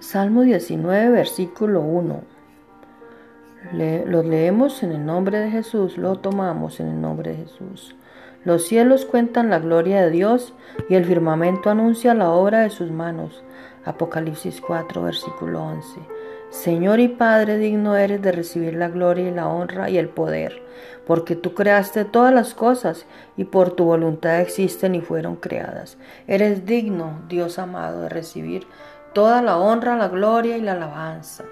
Salmo 19, versículo 1. lo leemos en el nombre de Jesús, lo tomamos en el nombre de Jesús. Los cielos cuentan la gloria de Dios y el firmamento anuncia la obra de sus manos. Apocalipsis 4, versículo 11. Señor y Padre, digno eres de recibir la gloria y la honra y el poder, porque tú creaste todas las cosas y por tu voluntad existen y fueron creadas. Eres digno, Dios amado, de recibir toda la honra, la gloria y la alabanza.